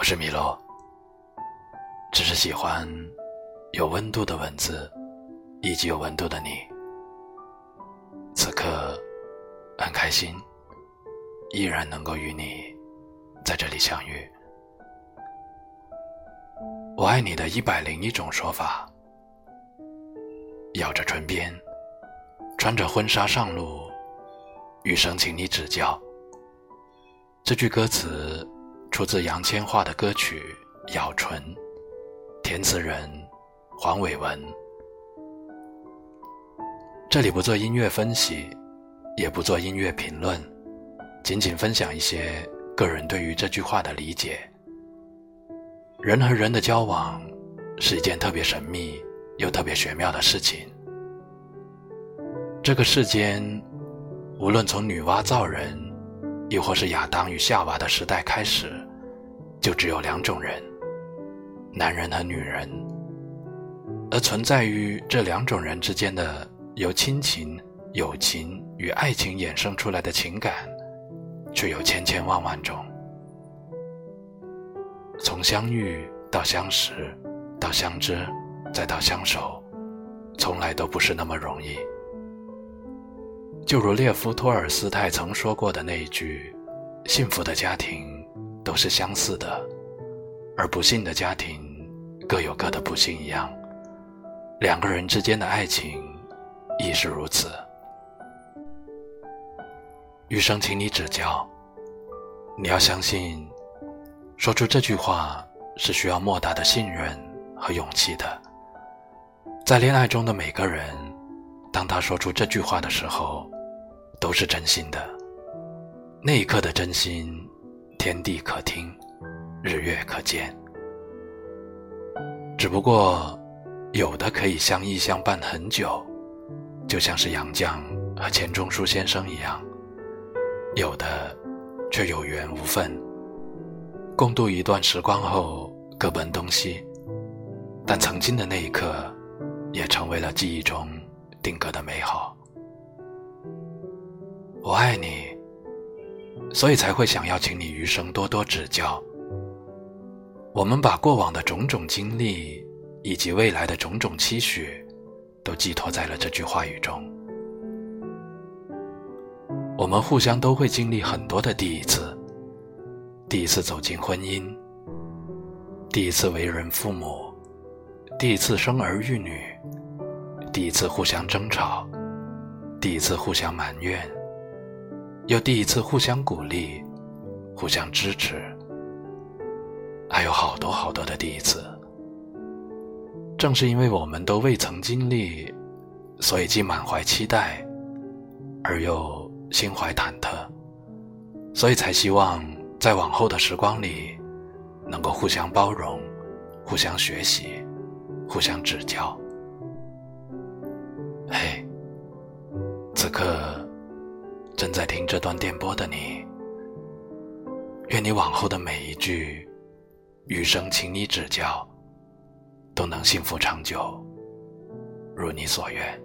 我是米洛，只是喜欢有温度的文字，以及有温度的你。此刻很开心，依然能够与你在这里相遇。我爱你的一百零一种说法，咬着唇边，穿着婚纱上路，余生请你指教。这句歌词出自杨千嬅的歌曲《咬唇》，填词人黄伟文。这里不做音乐分析，也不做音乐评论，仅仅分享一些个人对于这句话的理解。人和人的交往是一件特别神秘又特别玄妙的事情。这个世间，无论从女娲造人。又或是亚当与夏娃的时代开始，就只有两种人：男人和女人。而存在于这两种人之间的由亲情、友情与爱情衍生出来的情感，却有千千万万种。从相遇到相识，到相知，再到相守，从来都不是那么容易。就如列夫·托尔斯泰曾说过的那一句：“幸福的家庭都是相似的，而不幸的家庭各有各的不幸一样。”两个人之间的爱情亦是如此。余生，请你指教。你要相信，说出这句话是需要莫大的信任和勇气的。在恋爱中的每个人。当他说出这句话的时候，都是真心的。那一刻的真心，天地可听，日月可见。只不过，有的可以相依相伴很久，就像是杨绛和钱钟书先生一样；有的，却有缘无分，共度一段时光后各奔东西。但曾经的那一刻，也成为了记忆中。定格的美好，我爱你，所以才会想要请你余生多多指教。我们把过往的种种经历以及未来的种种期许，都寄托在了这句话语中。我们互相都会经历很多的第一次：第一次走进婚姻，第一次为人父母，第一次生儿育女。第一次互相争吵，第一次互相埋怨，又第一次互相鼓励、互相支持，还有好多好多的第一次。正是因为我们都未曾经历，所以既满怀期待，而又心怀忐忑，所以才希望在往后的时光里，能够互相包容、互相学习、互相指教。嘿，此刻正在听这段电波的你，愿你往后的每一句“余生，请你指教”，都能幸福长久，如你所愿。